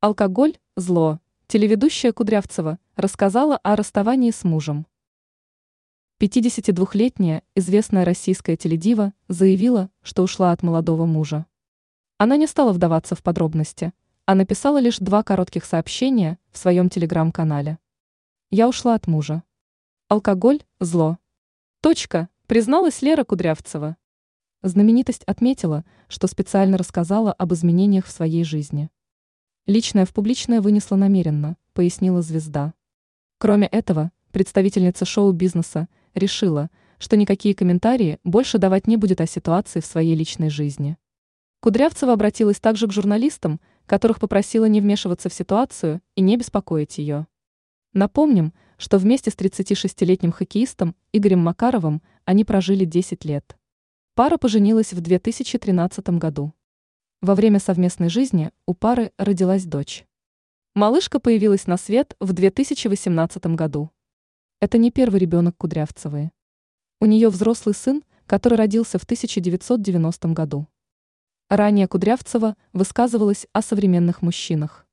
Алкоголь – зло. Телеведущая Кудрявцева рассказала о расставании с мужем. 52-летняя известная российская теледива заявила, что ушла от молодого мужа. Она не стала вдаваться в подробности, а написала лишь два коротких сообщения в своем телеграм-канале. «Я ушла от мужа. Алкоголь – зло. Точка», призналась Лера Кудрявцева. Знаменитость отметила, что специально рассказала об изменениях в своей жизни. Личное в публичное вынесла намеренно, пояснила звезда. Кроме этого, представительница шоу-бизнеса решила, что никакие комментарии больше давать не будет о ситуации в своей личной жизни. Кудрявцева обратилась также к журналистам, которых попросила не вмешиваться в ситуацию и не беспокоить ее. Напомним, что вместе с 36-летним хоккеистом Игорем Макаровым они прожили 10 лет. Пара поженилась в 2013 году. Во время совместной жизни у пары родилась дочь. Малышка появилась на свет в 2018 году. Это не первый ребенок Кудрявцевой. У нее взрослый сын, который родился в 1990 году. Ранее Кудрявцева высказывалась о современных мужчинах.